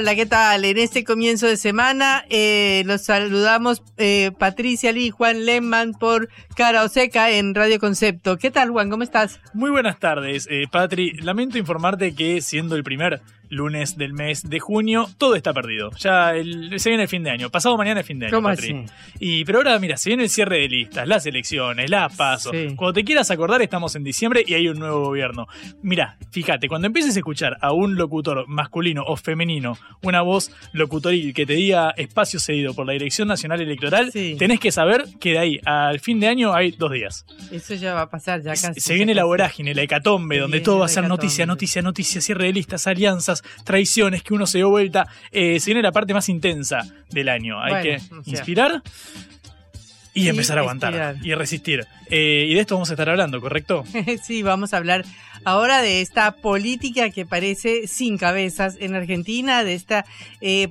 Hola, ¿qué tal? En este comienzo de semana eh, los saludamos eh, Patricia Lee y Juan Lehmann por Cara o Seca en Radio Concepto. ¿Qué tal, Juan? ¿Cómo estás? Muy buenas tardes, eh, Patri. Lamento informarte que siendo el primer lunes del mes de junio, todo está perdido. Ya el- se viene el fin de año. Pasado mañana es fin de año, ¿Cómo Patri. así? Y, pero ahora, mira, se viene el cierre de listas, las elecciones, las pasos. Sí. Cuando te quieras acordar, estamos en diciembre y hay un nuevo gobierno. Mira, fíjate, cuando empieces a escuchar a un locutor masculino o femenino, una voz locutoril que te diga espacio cedido por la Dirección Nacional Electoral, Sí. tenés que saber que de ahí al fin de año hay dos días. Eso ya va a pasar, ya casi. Se viene ya la vorágine, la hecatombe, Se donde viene todo va a ser noticia, noticia, noticia, cierre de listas, alianzas, traiciones, que uno se dio vuelta. Eh, se viene la parte más intensa del año. Hay Bueno, que o sea. inspirar y, Y empezar a aguantar expirar. y resistir. Eh, y de esto vamos a estar hablando, ¿correcto? Sí, vamos a hablar ahora de esta política que parece sin cabezas en Argentina, de esta eh,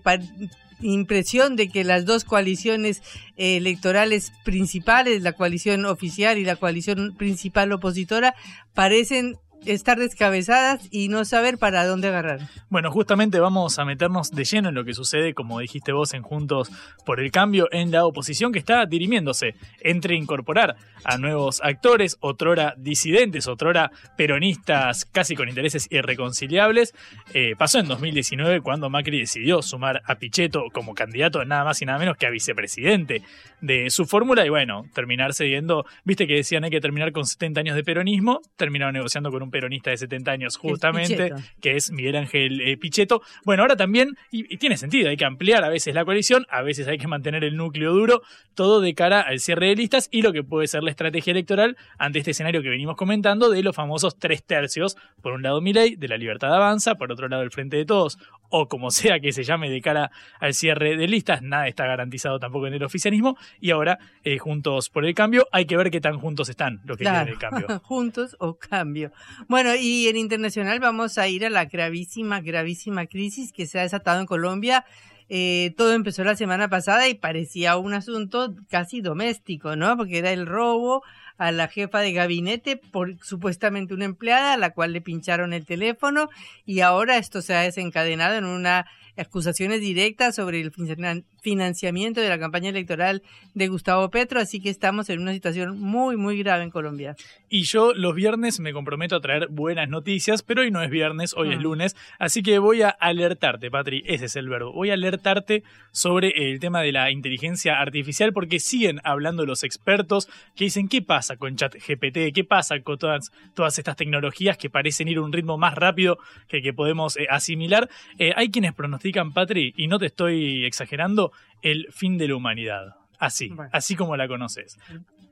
impresión de que las dos coaliciones electorales principales, la coalición oficial y la coalición principal opositora, parecen estar descabezadas y no saber para dónde agarrar. Bueno, justamente vamos a meternos de lleno en lo que sucede, como dijiste vos, en Juntos por el Cambio, en la oposición que está dirimiéndose entre incorporar a nuevos actores, otrora disidentes, otrora peronistas casi con intereses irreconciliables. Eh, pasó en 2019 cuando Macri decidió sumar a Pichetto como candidato nada más y nada menos que a vicepresidente de su fórmula y bueno, terminar cediendo, viste que decían hay que terminar con 70 años de peronismo, terminaron negociando con un peronista de 70 años justamente, que es Miguel Ángel eh, Pichetto. Bueno, ahora también, y, y tiene sentido, hay que ampliar a veces la coalición, a veces hay que mantener el núcleo duro, todo de cara al cierre de listas y lo que puede ser la estrategia electoral ante este escenario que venimos comentando de los famosos tres tercios. Por un lado Milei, de la Libertad Avanza, por otro lado el Frente de Todos, o como sea que se llame de cara al cierre de listas, nada está garantizado tampoco en el oficialismo, y ahora eh, Juntos por el Cambio, hay que ver qué tan juntos están los que quieren el cambio. Juntos o cambio. Bueno, y en internacional vamos a ir a la gravísima, gravísima crisis que se ha desatado en Colombia. Eh, todo empezó la semana pasada y parecía un asunto casi doméstico, ¿no? Porque era el robo a la jefa de gabinete por supuestamente una empleada a la cual le pincharon el teléfono y ahora esto se ha desencadenado en una acusaciones directas sobre el finan- financiamiento de la campaña electoral de Gustavo Petro, así que estamos en una situación muy, muy grave en Colombia. Y yo los viernes me comprometo a traer buenas noticias, pero hoy no es viernes, hoy es Ah. lunes, así que voy a alertarte, Patri, ese es el verbo, voy a alertarte sobre el tema de la inteligencia artificial porque siguen hablando los expertos que dicen qué pasa con ChatGPT, qué pasa con todas, todas estas tecnologías que parecen ir a un ritmo más rápido que el que podemos eh, asimilar. Eh, hay quienes pronostican, Patri, y no te estoy exagerando, el fin de la humanidad. Así, Bueno. así como la conoces.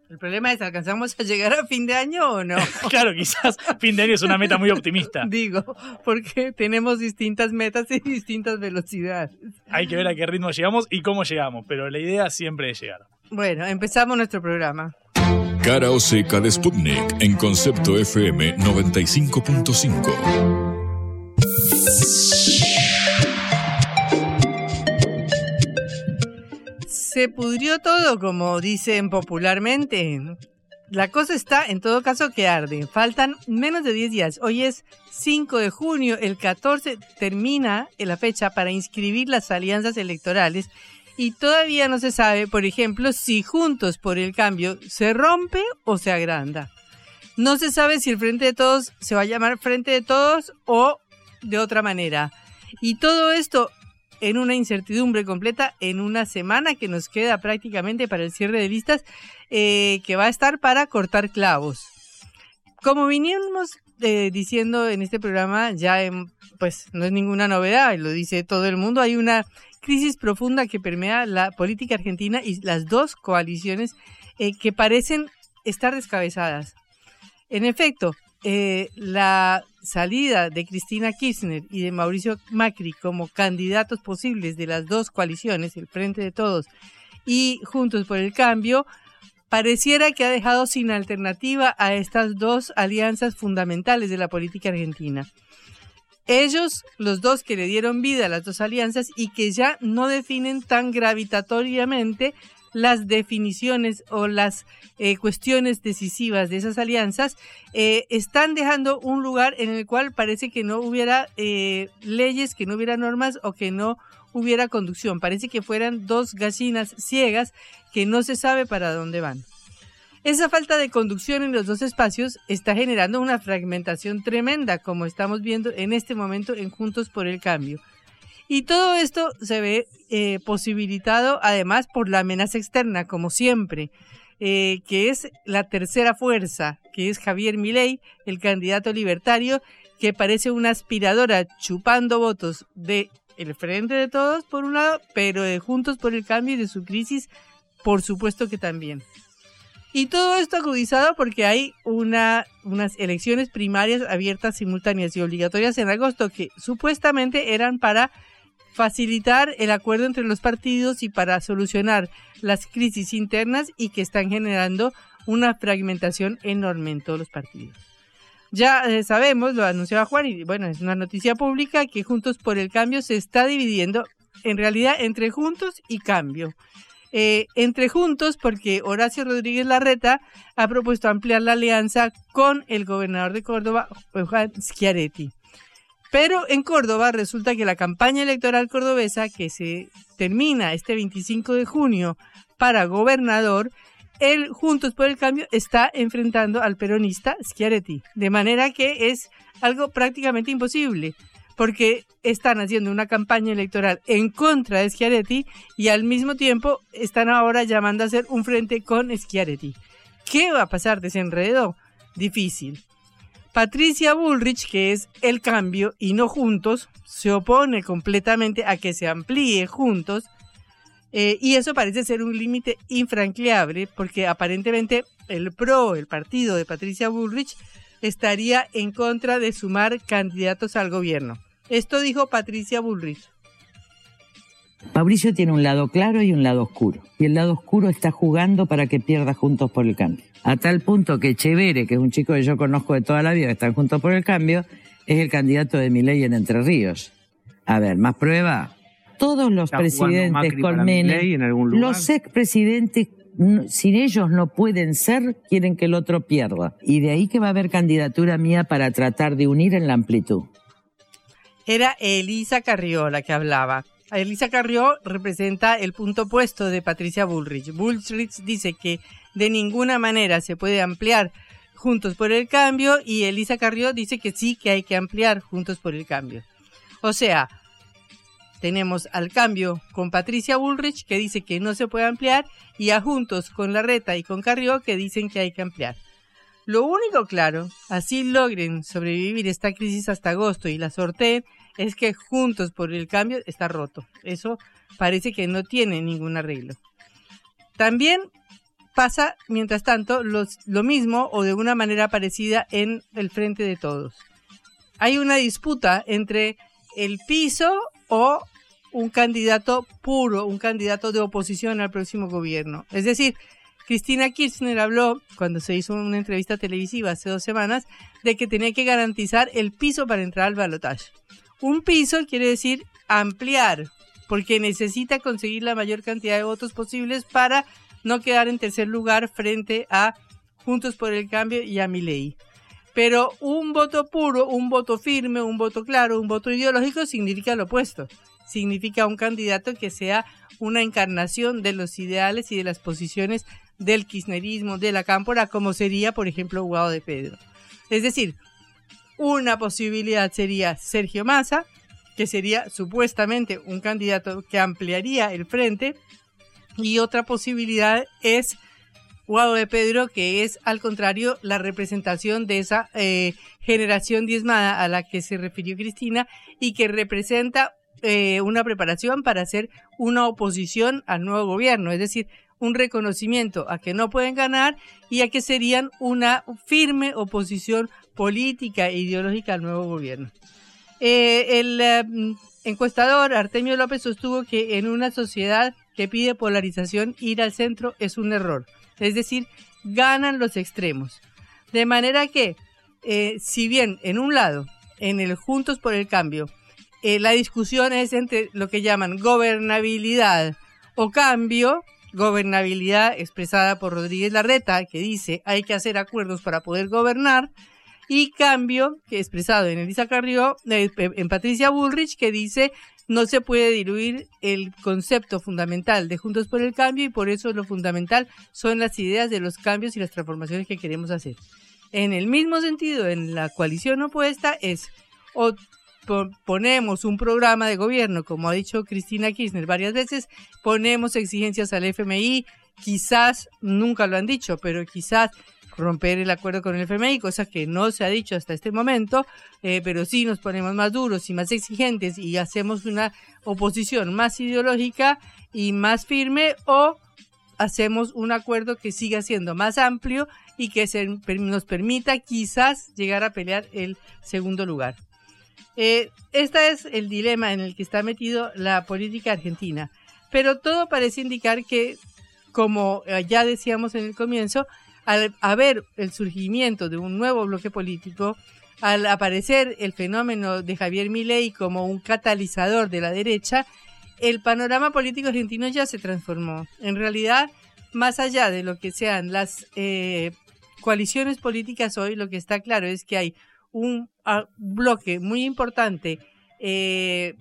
El problema es, ¿alcanzamos a llegar a fin de año o no? Claro, quizás fin de año es una meta muy optimista. Digo, porque tenemos distintas metas y distintas velocidades. Hay que ver a qué ritmo llegamos y cómo llegamos, pero la idea siempre es llegar. Bueno, empezamos nuestro programa. Cara o seca de Sputnik en Concepto FM 95.5. Se pudrió todo, como dicen popularmente. La cosa está, en todo caso, que arde. Faltan menos de 10 días. Hoy es 5 de junio, el 14 termina la fecha para inscribir las alianzas electorales y todavía no se sabe, por ejemplo, si Juntos por el Cambio se rompe o se agranda. No se sabe si el Frente de Todos se va a llamar Frente de Todos o de otra manera. Y todo esto en una incertidumbre completa en una semana que nos queda prácticamente para el cierre de listas, eh, que va a estar para cortar clavos. Como vinimos eh, diciendo en este programa, ya pues no es ninguna novedad, lo dice todo el mundo, hay una crisis profunda que permea la política argentina y las dos coaliciones eh, que parecen estar descabezadas. En efecto, eh, la salida de Cristina Kirchner y de Mauricio Macri como candidatos posibles de las dos coaliciones, el Frente de Todos y Juntos por el Cambio, pareciera que ha dejado sin alternativa a estas dos alianzas fundamentales de la política argentina. Ellos, los dos que le dieron vida a las dos alianzas y que ya no definen tan gravitatoriamente las definiciones o las eh, cuestiones decisivas de esas alianzas eh, están dejando un lugar en el cual parece que no hubiera eh, leyes, que no hubiera normas o que no hubiera conducción. Parece que fueran dos gallinas ciegas que no se sabe para dónde van. Esa falta de conducción en los dos espacios está generando una fragmentación tremenda, como estamos viendo en este momento en Juntos por el Cambio. Y todo esto se ve eh, posibilitado además por la amenaza externa, como siempre, eh, que es la tercera fuerza, que es Javier Milei, el candidato libertario, que parece una aspiradora chupando votos de el frente de todos por un lado, pero de Juntos por el Cambio y de su crisis, por supuesto que también. Y todo esto agudizado porque hay una, unas elecciones primarias abiertas, simultáneas y obligatorias en agosto que supuestamente eran para facilitar el acuerdo entre los partidos y para solucionar las crisis internas y que están generando una fragmentación enorme en todos los partidos. Ya eh, sabemos, lo anunciaba Juan, y bueno, es una noticia pública que Juntos por el Cambio se está dividiendo en realidad entre Juntos y Cambio. Eh, entre Juntos, porque Horacio Rodríguez Larreta ha propuesto ampliar la alianza con el gobernador de Córdoba, Juan Schiaretti. Pero en Córdoba resulta que la campaña electoral cordobesa que se termina este 25 de junio para gobernador, el Juntos por el Cambio está enfrentando al peronista Schiaretti, de manera que es algo prácticamente imposible, porque están haciendo una campaña electoral en contra de Schiaretti y al mismo tiempo están ahora llamando a hacer un frente con Schiaretti. ¿Qué va a pasar? Desenredo. Difícil. Patricia Bullrich, que es el cambio y no juntos, se opone completamente a que se amplíe juntos. Eh, y eso parece ser un límite infranqueable porque aparentemente el PRO, el partido de Patricia Bullrich, estaría en contra de sumar candidatos al gobierno. Esto dijo Patricia Bullrich. Mauricio tiene un lado claro y un lado oscuro. Y el lado oscuro está jugando para que pierda Juntos por el Cambio. A tal punto que Chevere, que es un chico que yo conozco de toda la vida, que está Juntos por el Cambio, es el candidato de mi ley en Entre Ríos. A ver, más prueba. Todos los presidentes Colmenes, los expresidentes, sin ellos no pueden ser, quieren que el otro pierda. Y de ahí que va a haber candidatura mía para tratar de unir en la amplitud. Era Elisa Carrió la que hablaba. Elisa Carrió representa el punto opuesto de Patricia Bullrich. Bullrich dice que de ninguna manera se puede ampliar Juntos por el Cambio y Elisa Carrió dice que sí que hay que ampliar Juntos por el Cambio. O sea, tenemos al cambio con Patricia Bullrich que dice que no se puede ampliar y a Juntos con Larreta y con Carrió que dicen que hay que ampliar. Lo único claro, así logren sobrevivir esta crisis hasta agosto y la sorteen, es que Juntos por el Cambio está roto. Eso parece que no tiene ningún arreglo. También pasa, mientras tanto, lo mismo o de una manera parecida en el frente de todos. Hay una disputa entre el piso o un candidato puro, un candidato de oposición al próximo gobierno. Es decir, Cristina Kirchner habló, cuando se hizo una entrevista televisiva hace dos semanas, de que tenía que garantizar el piso para entrar al balotaje. Un piso quiere decir ampliar, porque necesita conseguir la mayor cantidad de votos posibles para no quedar en tercer lugar frente a Juntos por el Cambio y a Milei. Pero un voto puro, un voto firme, un voto claro, un voto ideológico significa lo opuesto. Significa un candidato que sea una encarnación de los ideales y de las posiciones del kirchnerismo, de la cámpora, como sería, por ejemplo, Guado de Pedro. Es decir, una posibilidad sería Sergio Massa, que sería supuestamente un candidato que ampliaría el frente. Y otra posibilidad es Guado de Pedro, que es al contrario la representación de esa eh, generación diezmada a la que se refirió Cristina y que representa eh, una preparación para hacer una oposición al nuevo gobierno, es decir, un reconocimiento a que no pueden ganar y a que serían una firme oposición política e ideológica al nuevo gobierno. Eh, el encuestador Artemio López sostuvo que en una sociedad que pide polarización ir al centro es un error es decir, ganan los extremos. De manera que, eh, si bien en un lado, en el Juntos por el Cambio, eh, la discusión es entre lo que llaman gobernabilidad o cambio, gobernabilidad expresada por Rodríguez Larreta, que dice hay que hacer acuerdos para poder gobernar, y cambio, que expresado en Elisa Carrió, eh, en Patricia Bullrich, que dice no se puede diluir el concepto fundamental de Juntos por el Cambio y por eso lo fundamental son las ideas de los cambios y las transformaciones que queremos hacer. En el mismo sentido, en la coalición opuesta es ponemos un programa de gobierno, como ha dicho Cristina Kirchner varias veces, ponemos exigencias al FMI, quizás, nunca lo han dicho, pero quizás romper el acuerdo con el FMI, cosa que no se ha dicho hasta este momento, eh, pero sí nos ponemos más duros y más exigentes y hacemos una oposición más ideológica y más firme o hacemos un acuerdo que siga siendo más amplio y que se, nos permita quizás llegar a pelear el segundo lugar. Eh, este es el dilema en el que está metido la política argentina, pero todo parece indicar que, como ya decíamos en el comienzo, al haber el surgimiento de un nuevo bloque político, al aparecer el fenómeno de Javier Milei como un catalizador de la derecha, el panorama político argentino ya se transformó. En realidad, más allá de lo que sean las eh, coaliciones políticas hoy, lo que está claro es que hay un bloque muy importante eh,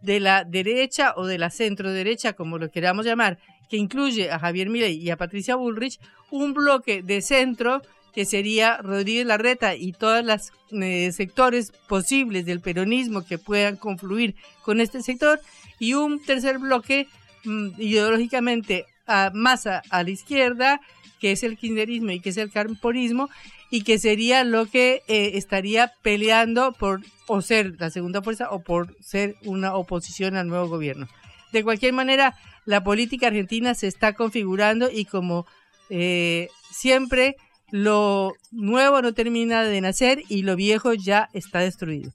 de la derecha o de la centro derecha, como lo queramos llamar, que incluye a Javier Milei y a Patricia Bullrich, un bloque de centro que sería Rodríguez Larreta y todos los eh, sectores posibles del peronismo que puedan confluir con este sector, y un tercer bloque mm, ideológicamente más a, la izquierda, que es el kirchnerismo y que es el camporismo, y que sería lo que eh, estaría peleando por o ser la segunda fuerza o por ser una oposición al nuevo gobierno. De cualquier manera, la política argentina se está configurando y como eh, siempre, lo nuevo no termina de nacer y lo viejo ya está destruido.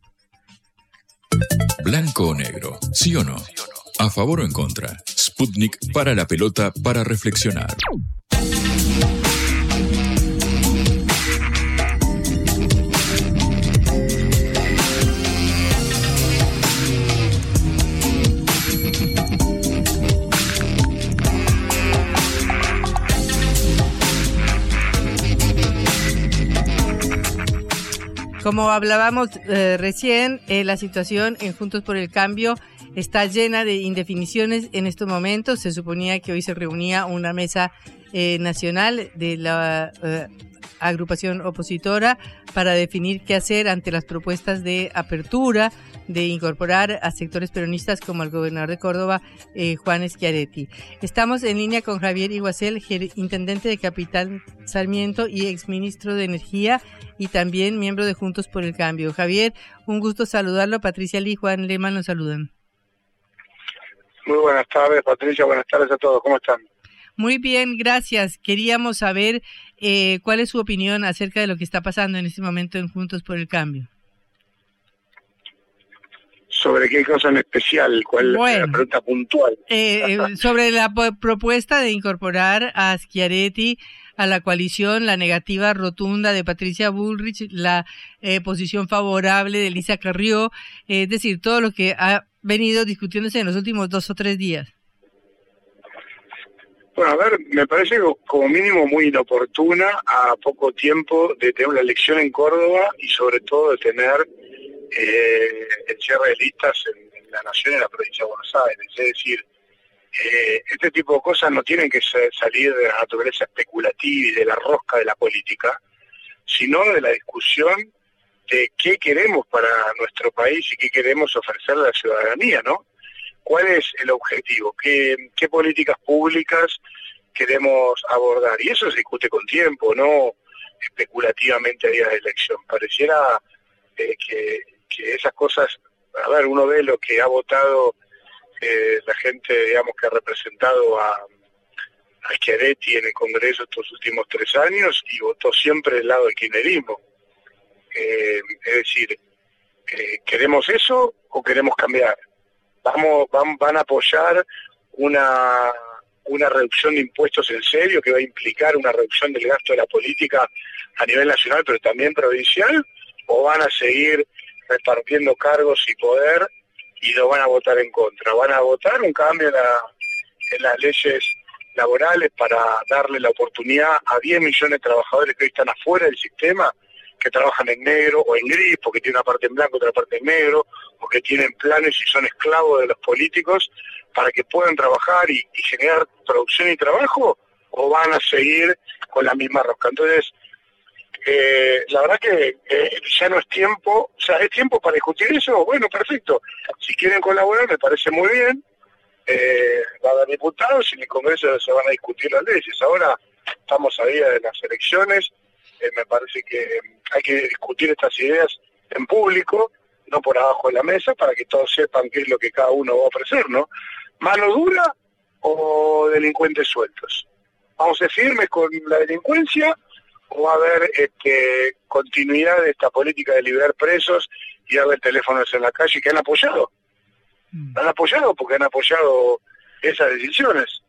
Blanco o negro, sí o no. A favor o en contra. Sputnik para la pelota para reflexionar. Como hablábamos eh, recién, eh, la situación en Juntos por el Cambio está llena de indefiniciones en estos momentos. Se suponía que hoy se reunía una mesa eh, nacional de la agrupación opositora para definir qué hacer ante las propuestas de apertura, de incorporar a sectores peronistas como el gobernador de Córdoba, eh, Juan Schiaretti. Estamos en línea con Javier Iguacel, intendente de Capital Sarmiento y exministro de Energía y también miembro de Juntos por el Cambio. Javier, un gusto saludarlo. Patricia Lee y Juan Lema nos saludan. Muy buenas tardes, Patricia. Buenas tardes a todos. ¿Cómo están? Muy bien, gracias. Queríamos saber eh, cuál es su opinión acerca de lo que está pasando en este momento en Juntos por el Cambio. ¿Sobre qué cosa en especial? ¿Cuál es la pregunta puntual? Eh, eh, sobre la propuesta de incorporar a Schiaretti a la coalición, la negativa rotunda de Patricia Bullrich, la posición favorable de Elisa Carrió, es decir, todo lo que ha venido discutiéndose en los últimos dos o tres días. Bueno, a ver, me parece como mínimo muy inoportuna a poco tiempo de tener una elección en Córdoba y sobre todo de tener eh, el cierre de listas en, la nación y en la provincia de Buenos Aires. Es decir, eh, este tipo de cosas no tienen que salir de la naturaleza especulativa y de la rosca de la política, sino de la discusión de qué queremos para nuestro país y qué queremos ofrecerle a la ciudadanía, ¿no? ¿Cuál es el objetivo? ¿Qué, qué políticas públicas queremos abordar? Y eso se discute con tiempo, no especulativamente a día de elección. Pareciera eh, que, esas cosas, a ver, uno ve lo que ha votado eh, la gente, digamos, que ha representado a, a Schiaretti en el Congreso estos últimos tres años y votó siempre del lado del kirchnerismo. Eh, es decir, eh, ¿queremos eso o queremos cambiar? Vamos, van, van a apoyar una, una reducción de impuestos en serio que va a implicar una reducción del gasto de la política a nivel nacional, pero también provincial, o van a seguir repartiendo cargos y poder y lo van a votar en contra. Van a votar un cambio en, la, las leyes laborales para darle la oportunidad a 10 millones de trabajadores que hoy están afuera del sistema, que trabajan en negro o en gris, porque tienen una parte en blanco, otra parte en negro, o que tienen planes y son esclavos de los políticos, para que puedan trabajar y, y generar producción y trabajo, o van a seguir con la misma rosca. Entonces, eh, la verdad que eh, ya no es tiempo, o sea, es tiempo para discutir eso, bueno, perfecto. Si quieren colaborar, me parece muy bien. Eh, va a haber diputados y en el Congreso se van a discutir las leyes. Ahora estamos a día de las elecciones, me parece que hay que discutir estas ideas en público, no por abajo de la mesa, para que todos sepan qué es lo que cada uno va a ofrecer, ¿no? Mano dura o delincuentes sueltos. Vamos a ser firmes con la delincuencia o va a haber este, continuidad de esta política de liberar presos y haber teléfonos en la calle que han apoyado. Han apoyado porque han apoyado esas decisiones.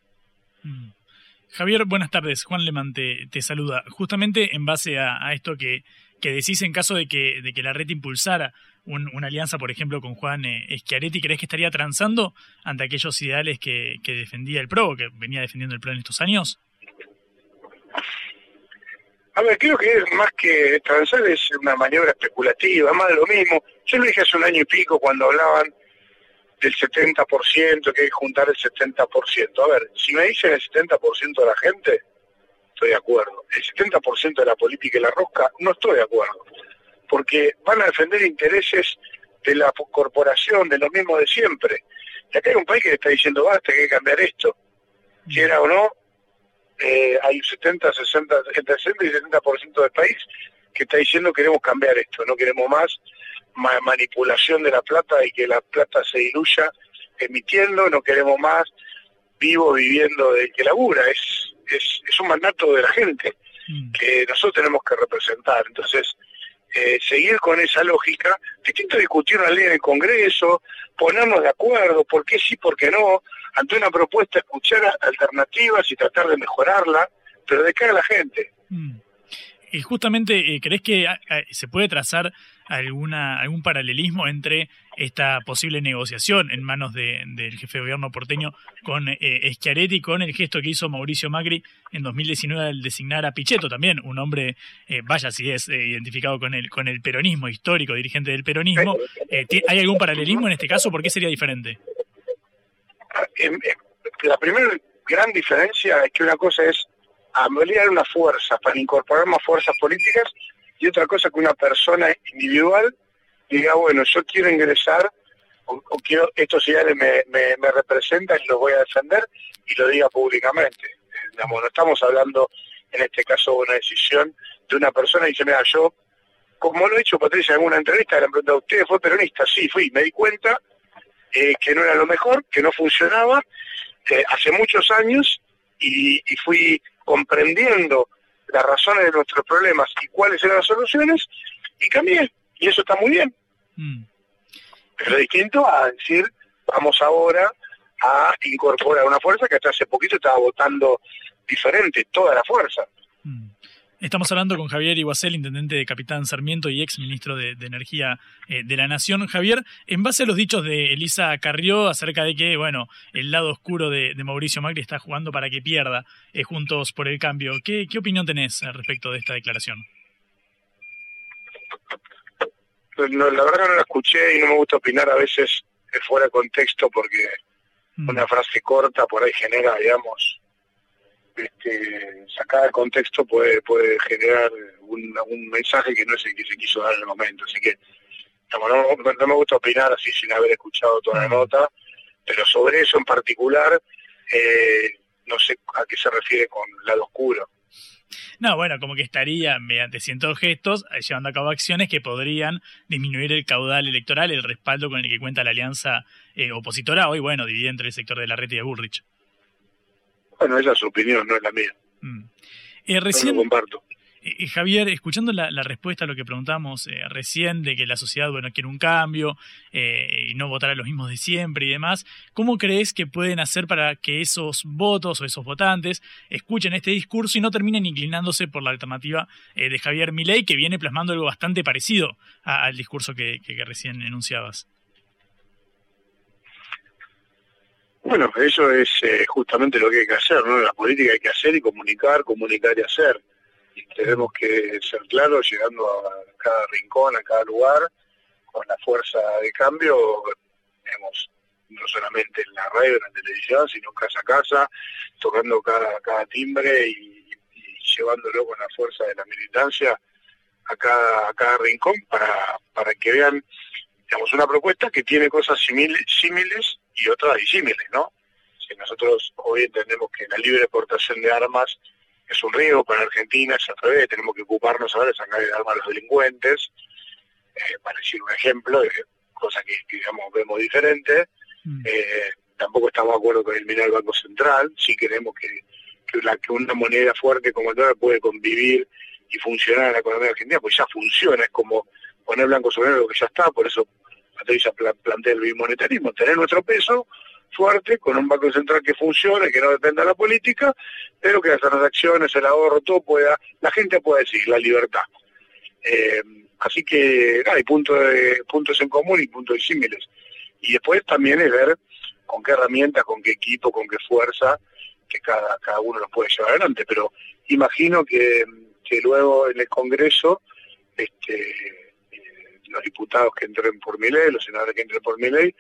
Javier, buenas tardes. Juan Lemán te, te saluda. Justamente en base a, a esto que, que, decís en caso de que, de que la red impulsara un, una alianza, por ejemplo, con Juan eh, Schiaretti, ¿crees que estaría transando ante aquellos ideales que, que defendía el PRO, que venía defendiendo el PRO en estos años? A ver, creo que más que transar es una maniobra especulativa, más lo mismo. Yo lo dije hace un año y pico cuando hablaban del 70%, que hay que juntar el 70%. A ver, si me dicen el 70% de la gente, estoy de acuerdo. El 70% de la política y la rosca, no estoy de acuerdo. Porque van a defender intereses de la corporación, de lo mismo de siempre. Y acá hay un país que está diciendo, basta, hay que cambiar esto. Quiera o no, eh, hay 70, 60, entre 60 y 70% del país que está diciendo queremos cambiar esto, no queremos más ma manipulación de la plata y que la plata se diluya emitiendo, no queremos más vivo viviendo del que labura, es, es, es un mandato de la gente que nosotros tenemos que representar. Entonces, eh, seguir con esa lógica, distinto discutir una ley en el Congreso, ponernos de acuerdo, por qué sí, por qué no, ante una propuesta escuchar alternativas y tratar de mejorarla, pero de cara a la gente. Mm. Y justamente, eh, ¿crees que a, a, se puede trazar alguna algún paralelismo entre esta posible negociación en manos de, del jefe de gobierno porteño con eh, Schiaretti, con el gesto que hizo Mauricio Macri en 2019 al designar a Pichetto también, un hombre, eh, vaya si es eh, identificado con el, con el peronismo histórico, dirigente del peronismo. ¿Hay algún paralelismo en este caso? ¿Por qué sería diferente? La primera gran diferencia es que una cosa es ampliar una fuerza para incorporar más fuerzas políticas y otra cosa que una persona individual diga, bueno, yo quiero ingresar o, quiero, estos ideales me, representan y los voy a defender y lo diga públicamente. Eh, digamos, no estamos hablando en este caso de una decisión de una persona y dice, mira, yo, como lo he dicho Patricia en alguna entrevista, le han preguntado, ¿usted fue peronista? Sí, fui, me di cuenta eh, que no era lo mejor, que no funcionaba, eh, hace muchos años y, y fui comprendiendo las razones de nuestros problemas y cuáles eran las soluciones, y cambié. Y eso está muy bien. Mm. Pero distinto a decir, vamos ahora a incorporar una fuerza que hasta hace poquito estaba votando diferente, toda la fuerza. Mm. Estamos hablando con Javier Iguacel, intendente de Capitán Sarmiento y ex ministro de, de Energía eh, de la Nación. Javier, en base a los dichos de Elisa Carrió acerca de que, bueno, el lado oscuro de, de Mauricio Macri está jugando para que pierda eh, Juntos por el Cambio, ¿qué, ¿qué opinión tenés respecto de esta declaración? No, la verdad que no la escuché y no me gusta opinar a veces fuera de contexto porque mm. una frase corta por ahí genera, digamos, este, sacada de contexto puede, puede generar un, un mensaje que no es el que se quiso dar en el momento. Así que no, no- no me gusta opinar así sin haber escuchado toda la nota, pero sobre eso en particular, eh, no sé a qué se refiere con lado oscuro. No, bueno, como que estaría mediante cientos gestos eh, llevando a cabo acciones que podrían disminuir el caudal electoral, el respaldo con el que cuenta la alianza eh, opositora, hoy, bueno, dividida entre el sector de la red y de Bullrich. Bueno, esa es su opinión, no es la mía. Eh, No recién, lo comparto. Eh, eh, Javier, escuchando la, la respuesta a lo que preguntamos eh, recién, de que la sociedad bueno, quiere un cambio eh, y no votar a los mismos de siempre y demás, ¿cómo crees que pueden hacer para que esos votos o esos votantes escuchen este discurso y no terminen inclinándose por la alternativa eh, de Javier Milei, que viene plasmando algo bastante parecido a- al discurso que, que- que recién enunciabas? Bueno, eso es eh, justamente lo que hay que hacer, ¿no? La política hay que hacer y comunicar, comunicar y hacer. Y tenemos que ser claros, llegando a cada rincón, a cada lugar, con la fuerza de cambio, digamos, no solamente en la radio, en la televisión, sino casa a casa, tocando cada, timbre y, y llevándolo con la fuerza de la militancia a cada, rincón para que vean digamos, una propuesta que tiene cosas simil- símiles y otras disímiles, ¿no? Si nosotros hoy entendemos que la libre exportación de armas es un riesgo para Argentina, es al revés, tenemos que ocuparnos ahora de sacar el arma a los delincuentes, eh, para decir un ejemplo, de cosa que, digamos, vemos diferente. Eh, tampoco estamos de acuerdo con eliminar el Banco Central, sí queremos que, que, la- que una moneda fuerte como el dólar puede convivir y funcionar en la economía argentina, pues ya funciona, es como poner blanco sobre negro que ya está, por eso Patricia pla- plantea el bimonetarismo, tener nuestro peso fuerte, con un banco central que funcione, que no dependa de la política, pero que las transacciones, el ahorro, todo pueda, la gente pueda decir, la libertad. Eh, así que hay puntos, puntos en común y puntos disímiles. Y después también es ver con qué herramientas, con qué equipo, con qué fuerza, que cada, cada uno los puede llevar adelante. Pero imagino que, que luego en el Congreso, este, los diputados que entren por mi ley, los senadores que entren por mi ley,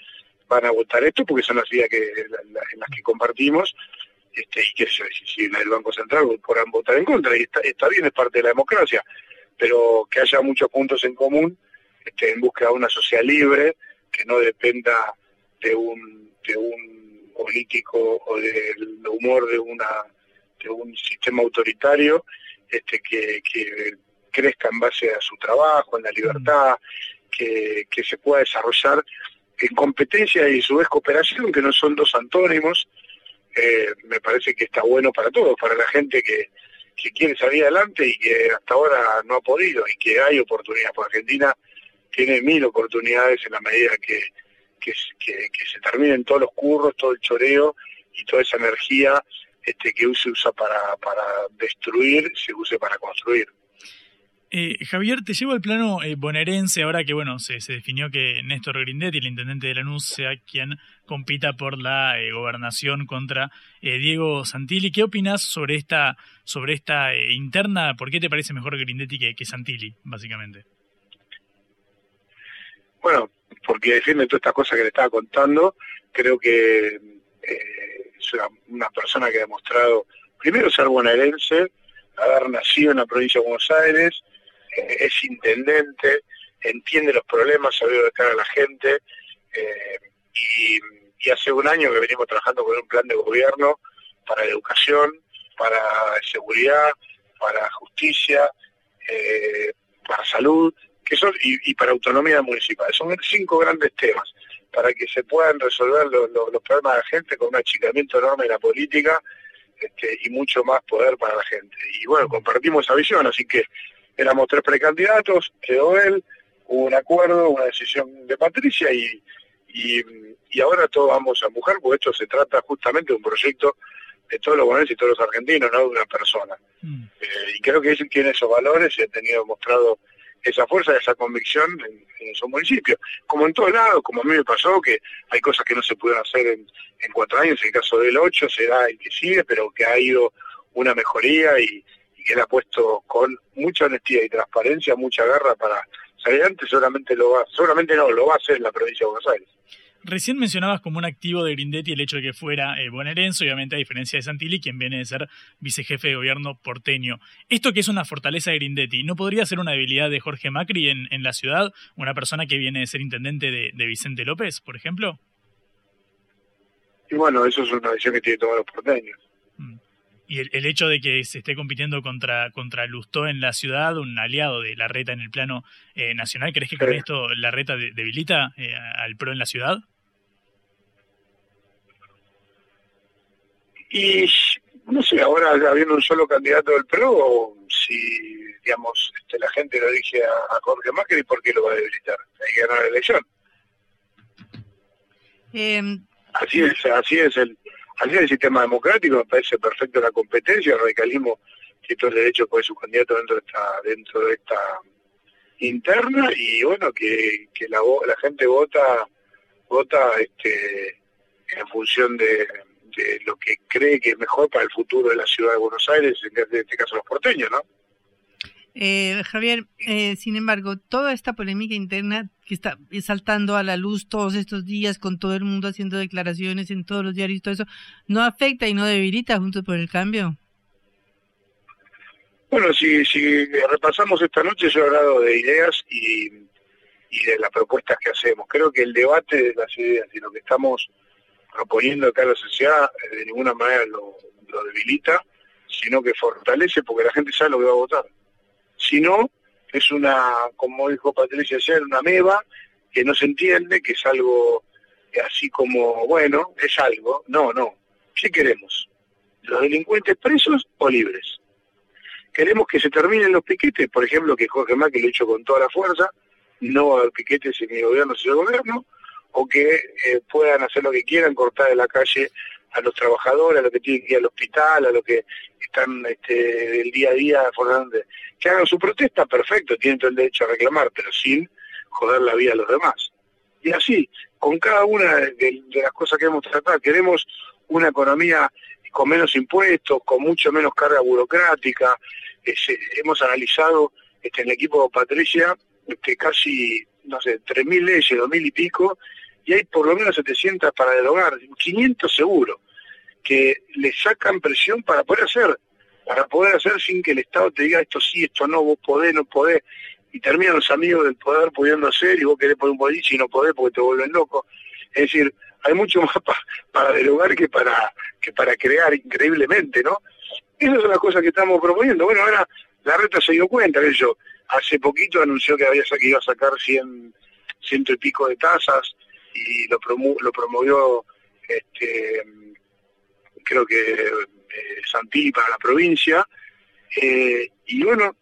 van a votar esto porque son las ideas que, en las que compartimos. Este, y yo, si, del Banco Central podrán votar en contra, y está, bien, es parte de la democracia, pero que haya muchos puntos en común este, en búsqueda de una sociedad libre, que no dependa de un, de un político o del humor de una de un sistema autoritario este, que, que crezca en base a su trabajo, en la libertad, que, se pueda desarrollar en competencia y su vez cooperación, que no son dos antónimos, eh, me parece que está bueno para todos, para la gente que, quiere salir adelante y que hasta ahora no ha podido y que hay oportunidades. Porque Argentina tiene mil oportunidades en la medida que, se terminen todos los curros, todo el choreo y toda esa energía este, que se usa para destruir, se use para construir. Eh, Javier, te llevo al plano eh, bonaerense ahora que bueno se, se definió que Néstor Grindetti, el intendente de Lanús, sea quien compita por la eh, gobernación contra eh, Diego Santilli. ¿Qué opinas sobre esta sobre esta eh, interna? ¿Por qué te parece mejor Grindetti que, que Santilli, básicamente? Bueno, porque defiende todas estas cosas que le estaba contando, creo que es una, una persona que ha demostrado, primero, ser bonaerense, haber nacido en la provincia de Buenos Aires, es intendente, entiende los problemas, sabe de cara a la gente, eh, y, hace un año que venimos trabajando con un plan de gobierno para educación, para seguridad, para justicia, eh, para salud, que son y, para autonomía municipal. Son cinco grandes temas para que se puedan resolver los problemas de la gente con un achicamiento enorme de la política este, y mucho más poder para la gente. Y bueno, compartimos esa visión, así que éramos tres precandidatos, quedó él, hubo un acuerdo, una decisión de Patricia y, y, y ahora todos vamos a empujar, porque esto se trata justamente de un proyecto de todos los bonaerenses y todos los argentinos, no de una persona. Eh, y creo que él tiene esos valores y ha tenido demostrado esa fuerza, esa convicción en, en su municipio. Como en todos lados, como a mí me pasó, que hay cosas que no se pudieron hacer en, en cuatro años, en el caso del ocho se da el que sigue, pero que ha ido una mejoría y, y él ha puesto con mucha honestidad y transparencia, mucha garra para salir adelante, seguramente lo va, seguramente no, lo va a hacer en la provincia de Buenos Aires. recién mencionabas como un activo de Grindetti el hecho de que fuera eh, bonaerense, obviamente a diferencia de Santilli, quien viene de ser vicejefe de gobierno porteño. Esto que es una fortaleza de Grindetti, ¿no podría ser una debilidad de Jorge Macri en, en la ciudad? Una persona que viene de ser intendente de, de Vicente López, por ejemplo. Y bueno, eso es una decisión que tienen que tomar los porteños. Y el, el, hecho de que se esté compitiendo contra, contra Lustó en la ciudad, un aliado de la reta en el plano eh, nacional, ¿crees que con Sí. esto la reta de- debilita eh, al PRO en la ciudad? Y no sé, ahora habiendo un solo candidato del PRO, si digamos este, la gente lo dije a, a Jorge Macri, ¿por qué lo va a debilitar? Hay que ganar la elección. Eh, Así es, así es el, así es el sistema democrático, me parece perfecto la competencia, el radicalismo tiene todo el derecho a poner su candidato dentro de esta, dentro de esta interna y bueno que, que la, la gente vota vota este en función de, de lo que cree que es mejor para el futuro de la ciudad de Buenos Aires, en este caso los porteños, ¿no? Eh, Javier, eh, sin embargo, toda esta polémica interna que está saltando a la luz todos estos días, con todo el mundo haciendo declaraciones en todos los diarios y todo eso, ¿no afecta y no debilita Juntos por el Cambio? Bueno, si, si repasamos esta noche, yo he hablado de ideas y, y de las propuestas que hacemos. Creo que el debate de las ideas y lo que estamos proponiendo acá a la sociedad eh, de ninguna manera lo, lo debilita, sino que fortalece porque la gente sabe lo que va a votar. Si no, es una, como dijo Patricia ayer, una meba que no se entiende, que es algo así como, bueno, es algo. No, no. ¿Qué queremos? ¿Los delincuentes presos o libres? Queremos que se terminen los piquetes, por ejemplo, que Jorge Macri lo hizo con toda la fuerza, no va a haber piquetes en mi gobierno, si el gobierno, o que eh, puedan hacer lo que quieran, cortar de la calle a los trabajadores, a los que tienen que ir al hospital, a los que están este, del día a día, formando- que hagan su protesta, perfecto, tienen todo el derecho a reclamar, pero sin joder la vida a los demás. Y así, con cada una de, las cosas que hemos tratado, queremos una economía con menos impuestos, con mucho menos carga burocrática. Ese- hemos analizado este, en el equipo de Patricia este, casi, no sé, 3.000 leyes, 2.000 y pico, y hay por lo menos 700 para derogar, 500 seguro, que le sacan presión para poder hacer, para poder hacer sin que el Estado te diga esto sí, esto no, vos podés, no podés, y terminan los amigos del poder pudiendo hacer y vos querés poner un boliche y no podés porque te vuelven loco. Es decir, hay mucho más pa- para derogar que para que para crear increíblemente, ¿no? Esas son las cosas que estamos proponiendo. Bueno, ahora la reta se dio cuenta que yo hace poquito anunció que había que iba a sacar 100, ciento y pico de tasas y lo, lo promovió este creo que eh, para la provincia Eh, y bueno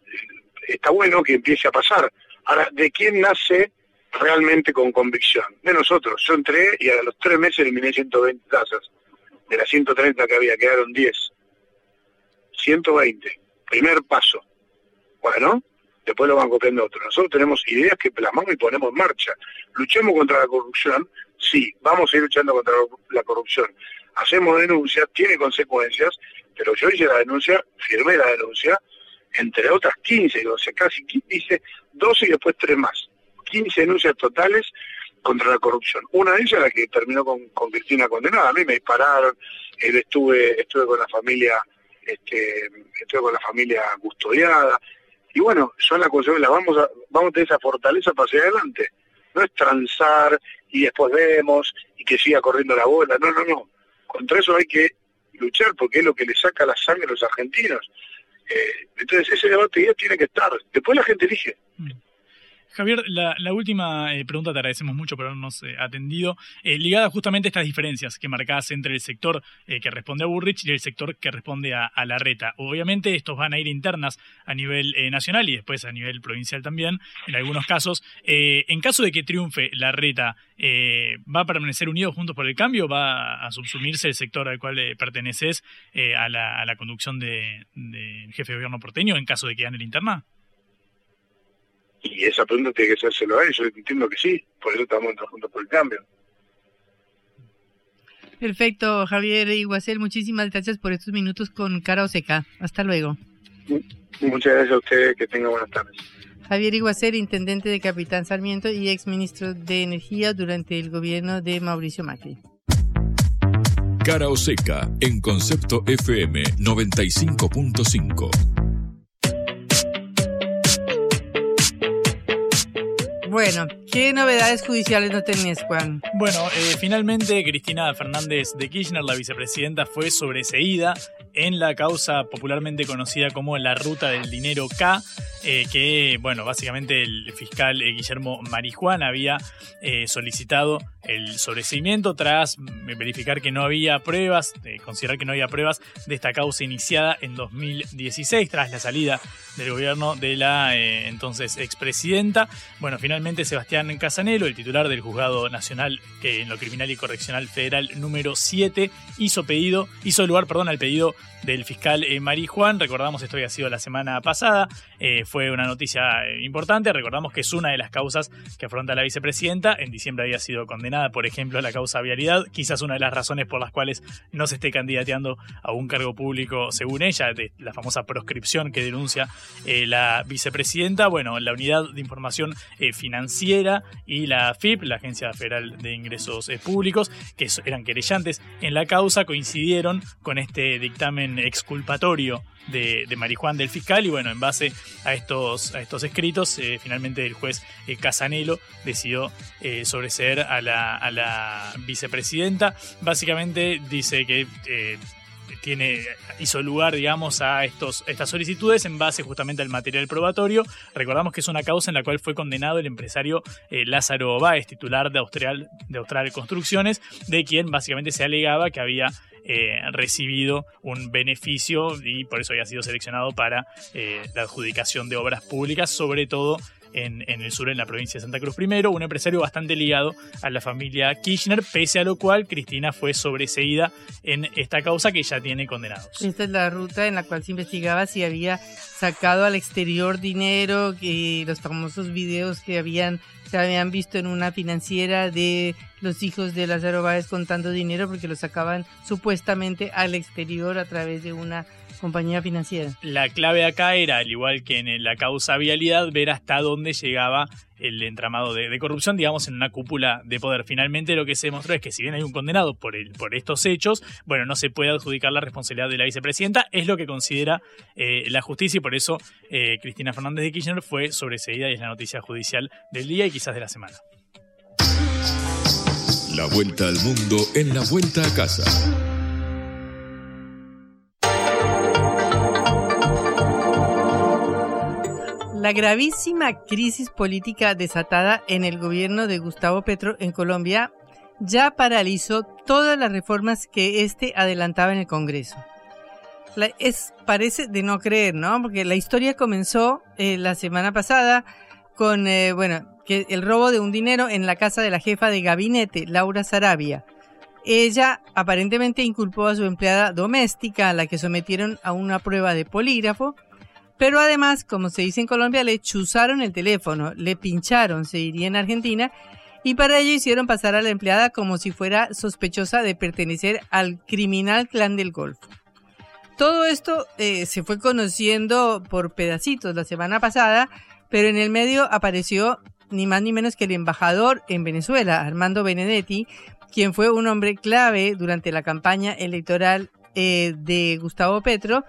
está bueno que empiece a pasar. Ahora de quién nace realmente con convicción de nosotros. Yo entré y a los tres meses eliminé 120 tasas de las 130 que había quedaron 10 120 primer paso. Bueno después lo van copiando otros. Nosotros tenemos ideas que plasmamos y ponemos en marcha. Luchemos contra la corrupción, sí, vamos a ir luchando contra la corrupción. Hacemos denuncias, tiene consecuencias, pero yo hice la denuncia, firmé la denuncia, entre otras 15, o sea, casi 15, hice 12 y después 3 más. 15 denuncias totales contra la corrupción. Una de ellas la que terminó con, Cristina condenada. A mí me dispararon, eh, estuve, estuve con la familia, este, estuve con la familia custodiada, y bueno, son las las vamos a, vamos a tener esa fortaleza para hacia adelante. No es transar y después vemos y que siga corriendo la bola, no, no, no. Contra eso hay que luchar porque es lo que le saca la sangre a los argentinos. Eh, entonces ese debate ya tiene que estar. Después la gente elige. Javier, la, última eh, pregunta te agradecemos mucho por habernos eh, atendido, eh, ligada justamente a estas diferencias que marcás entre el sector eh, que responde a Burrich y el sector que responde a, la reta. Obviamente estos van a ir internas a nivel nacional y después a nivel provincial también, en algunos casos. En caso de que triunfe la reta, ¿va a permanecer unidos juntos por el cambio? ¿Va a subsumirse el sector al cual perteneces a, la, conducción del de, jefe de gobierno porteño en caso de que gane la interna? Y esa pregunta tiene que hacérselo a ellos, yo entiendo que sí, por eso estamos entrando juntos por el cambio. Perfecto, Javier Iguacel, muchísimas gracias por estos minutos con Cara Oseca. Hasta luego. Muchas gracias a ustedes, que tengan buenas tardes. Javier Iguacer, intendente de Capitán Sarmiento y ex ministro de Energía durante el gobierno de Mauricio Macri. Cara o seca en Concepto FM 95.5. Bueno, ¿qué novedades judiciales no tenés, Juan? Bueno, eh, finalmente Cristina Fernández de Kirchner, la vicepresidenta, fue sobreseída en la causa popularmente conocida como la ruta del dinero K, eh, que, bueno, básicamente el fiscal eh, Guillermo Marijuán había solicitado el sobreseimiento tras verificar que no había pruebas, considerar que no había pruebas de esta causa iniciada en 2016 tras la salida del gobierno de la entonces expresidenta. Bueno, finalmente Sebastián Casanelo, el titular del Juzgado Nacional que en lo Criminal y Correccional Federal número 7, hizo pedido, hizo lugar, perdón, al pedido del fiscal eh, Juan. Recordamos, esto había sido la semana pasada, eh, fue una noticia eh, importante. Recordamos que es una de las causas que afronta la vicepresidenta. En diciembre había sido condenada, por ejemplo, la causa vialidad. Quizás una de las razones por las cuales no se esté candidateando a un cargo público, según ella, de la famosa proscripción que denuncia eh, la vicepresidenta. Bueno, la Unidad de Información Financiera y la FIP, la Agencia Federal de Ingresos Públicos, que eran querellantes en la causa, coincidieron con este dictamen exculpatorio de, de Marijuán del fiscal y bueno, en base a estos, a estos escritos, eh, finalmente el juez eh, Casanelo decidió eh, sobreseer a la, a la, vicepresidenta. Básicamente dice que tiene, hizo lugar, digamos, a estos, estas solicitudes en base justamente al material probatorio. Recordamos que es una causa en la cual fue condenado el empresario Lázaro Báez, titular de Austral, de Austral Construcciones, de quien básicamente se alegaba que había eh, recibido un beneficio y por eso había sido seleccionado para eh, la adjudicación de obras públicas, sobre todo en, el sur, en la provincia de Santa Cruz primero, un empresario bastante ligado a la familia Kirchner, pese a lo cual Cristina fue sobreseída en esta causa que ya tiene condenados. Esta es la ruta en la cual se investigaba si había sacado al exterior dinero, que los famosos videos que habían se habían visto en una financiera de los hijos de Lázaro Báez contando dinero porque lo sacaban supuestamente al exterior a través de una compañía financiera. La clave acá era, al igual que en la causa vialidad, ver hasta dónde llegaba el entramado de, corrupción, digamos, en una cúpula de poder. Finalmente lo que se demostró es que si bien hay un condenado por, el, por estos hechos, bueno, no se puede adjudicar la responsabilidad de la vicepresidenta, es lo que considera eh, la justicia y por eso eh, Cristina Fernández de Kirchner fue sobreseída y es la noticia judicial del día y quizás de la semana. La vuelta al mundo en la vuelta a casa. La gravísima crisis política desatada en el gobierno de Gustavo Petro en Colombia ya paralizó todas las reformas que éste adelantaba en el Congreso. es, parece de no creer, ¿no? Porque la historia comenzó eh, la semana pasada con, eh, bueno, que el robo de un dinero en la casa de la jefa de gabinete, Laura Sarabia. Ella aparentemente inculpó a su empleada doméstica, a la que sometieron a una prueba de polígrafo, pero además, como se dice en Colombia, le chuzaron el teléfono, le pincharon, se diría en Argentina, y para ello hicieron pasar a la empleada como si fuera sospechosa de pertenecer al criminal clan del Golfo. Todo esto eh, se fue conociendo por pedacitos la semana pasada, pero en el medio apareció ni más ni menos que el embajador en Venezuela, Armando Benedetti, quien fue un hombre clave durante la campaña electoral eh, de Gustavo Petro,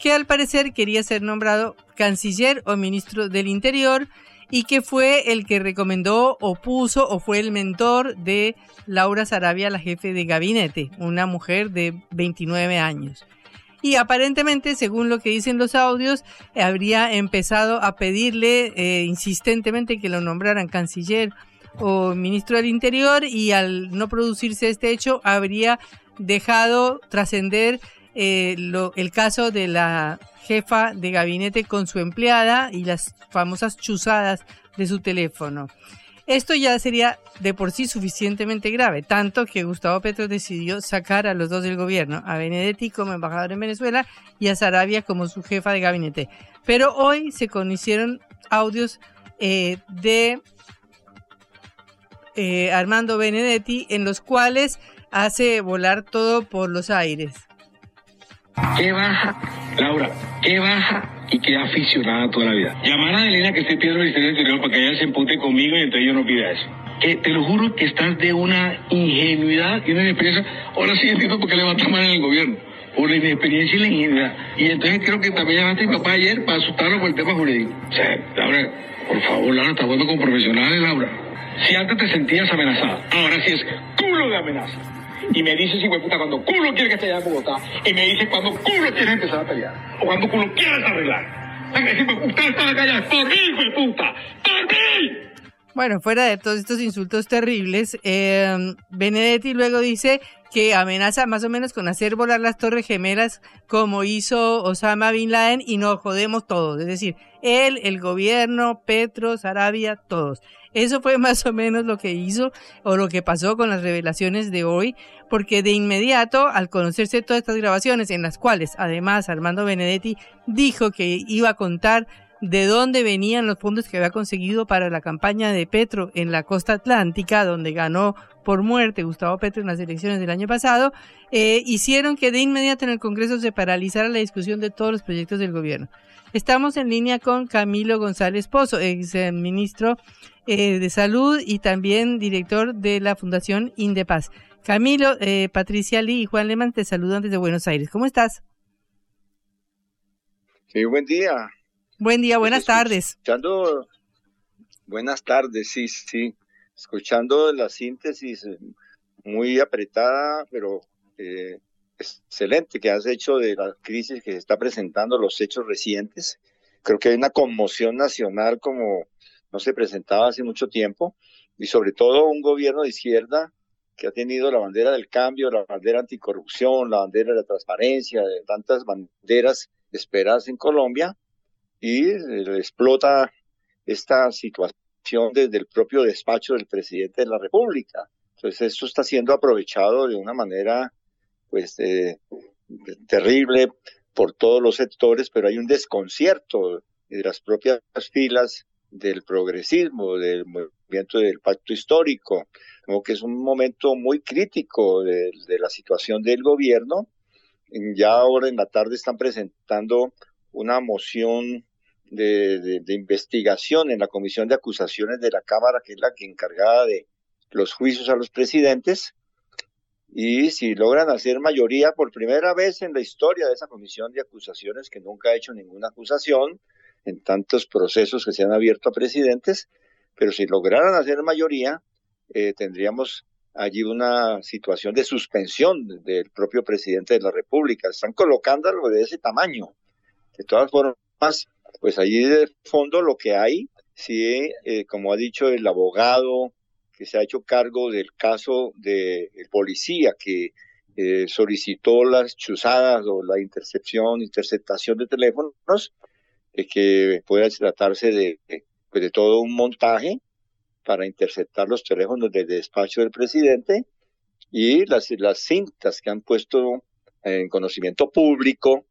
que al parecer quería ser nombrado canciller o ministro del Interior y que fue el que recomendó o puso o fue el mentor de Laura Sarabia, la jefe de gabinete, una mujer de 29 años. Y aparentemente, según lo que dicen los audios, habría empezado a pedirle eh, insistentemente que lo nombraran canciller o ministro del Interior y al no producirse este hecho habría dejado trascender eh, el caso de la jefa de gabinete con su empleada y las famosas chuzadas de su teléfono. Esto ya sería de por sí suficientemente grave, tanto que Gustavo Petro decidió sacar a los dos del gobierno, a Benedetti como embajador en Venezuela y a Sarabia como su jefa de gabinete. Pero hoy se conocieron audios eh, de eh, Armando Benedetti en los cuales hace volar todo por los aires. ¿Qué baja? Laura, ¿qué baja? y es aficionada toda la vida. Llamar a Adelina que esté pidiendo el Interior para que ella se empute conmigo y entonces yo no pida eso. Que te lo juro que estás de una ingenuidad y una inexperiencia. Ahora sí entiendo por qué levanta mal en el gobierno. Por la inexperiencia y la ingenuidad. Y entonces creo que también llamaste a mi papá ayer para asustarlo por el tema jurídico. O sea, Laura, por favor, Laura, estás hablando con profesionales, Laura. Si antes te sentías amenazada, ahora sí es culo de amenaza. Y me dices, hijo de puta, cuando culo quiere que esté allá en Bogotá. Y me dices cuando culo quiere empezar a pelear. O cuando culo quieres arreglar. Que por de puta. Bueno, fuera de todos estos insultos terribles, eh, Benedetti luego dice que amenaza más o menos con hacer volar las torres gemelas como hizo Osama Bin Laden y nos jodemos todos. Es decir, él, el gobierno, Petro, Sarabia, todos. Eso fue más o menos lo que hizo o lo que pasó con las revelaciones de hoy, porque de inmediato, al conocerse todas estas grabaciones, en las cuales además Armando Benedetti dijo que iba a contar de dónde venían los fondos que había conseguido para la campaña de Petro en la costa atlántica, donde ganó por muerte Gustavo Petro en las elecciones del año pasado, eh, hicieron que de inmediato en el Congreso se paralizara la discusión de todos los proyectos del gobierno. Estamos en línea con Camilo González Pozo, ex ministro eh, de Salud y también director de la Fundación Indepaz. Camilo, Patricia Lee y Juan Leman te saludan desde Buenos Aires. ¿Cómo estás? Sí, buen día. Buen día, buenas tardes. Escuchando, buenas tardes, sí, sí. Escuchando la síntesis eh, muy apretada, pero eh, excelente que has hecho de la crisis que se está presentando, los hechos recientes. Creo que hay una conmoción nacional como no se presentaba hace mucho tiempo y sobre todo un gobierno de izquierda que ha tenido la bandera del cambio, la bandera anticorrupción, la bandera de la transparencia, de tantas banderas esperadas en Colombia y explota esta situación desde el propio despacho del presidente de la República. Entonces esto está siendo aprovechado de una manera pues eh, terrible por todos los sectores, pero hay un desconcierto de las propias filas del progresismo, del movimiento del pacto histórico, como que es un momento muy crítico de, de la situación del gobierno. Ya ahora en la tarde están presentando una moción de, investigación en la Comisión de Acusaciones de la Cámara, que es la que encargada de los juicios a los presidentes. Y si logran hacer mayoría por primera vez en la historia de esa Comisión de Acusaciones, que nunca ha hecho ninguna acusación en tantos procesos que se han abierto a presidentes, pero si lograran hacer mayoría, eh, tendríamos allí una situación de suspensión del propio presidente de la República. Están colocando algo de ese tamaño. De todas formas, pues allí de fondo lo que hay, sí, eh, como ha dicho el abogado que se ha hecho cargo del caso del policía que eh, solicitó las chuzadas o la intercepción, interceptación de teléfonos, eh, que puede tratarse de, pues de todo un montaje para interceptar los teléfonos del despacho del presidente y las, las cintas que han puesto en conocimiento público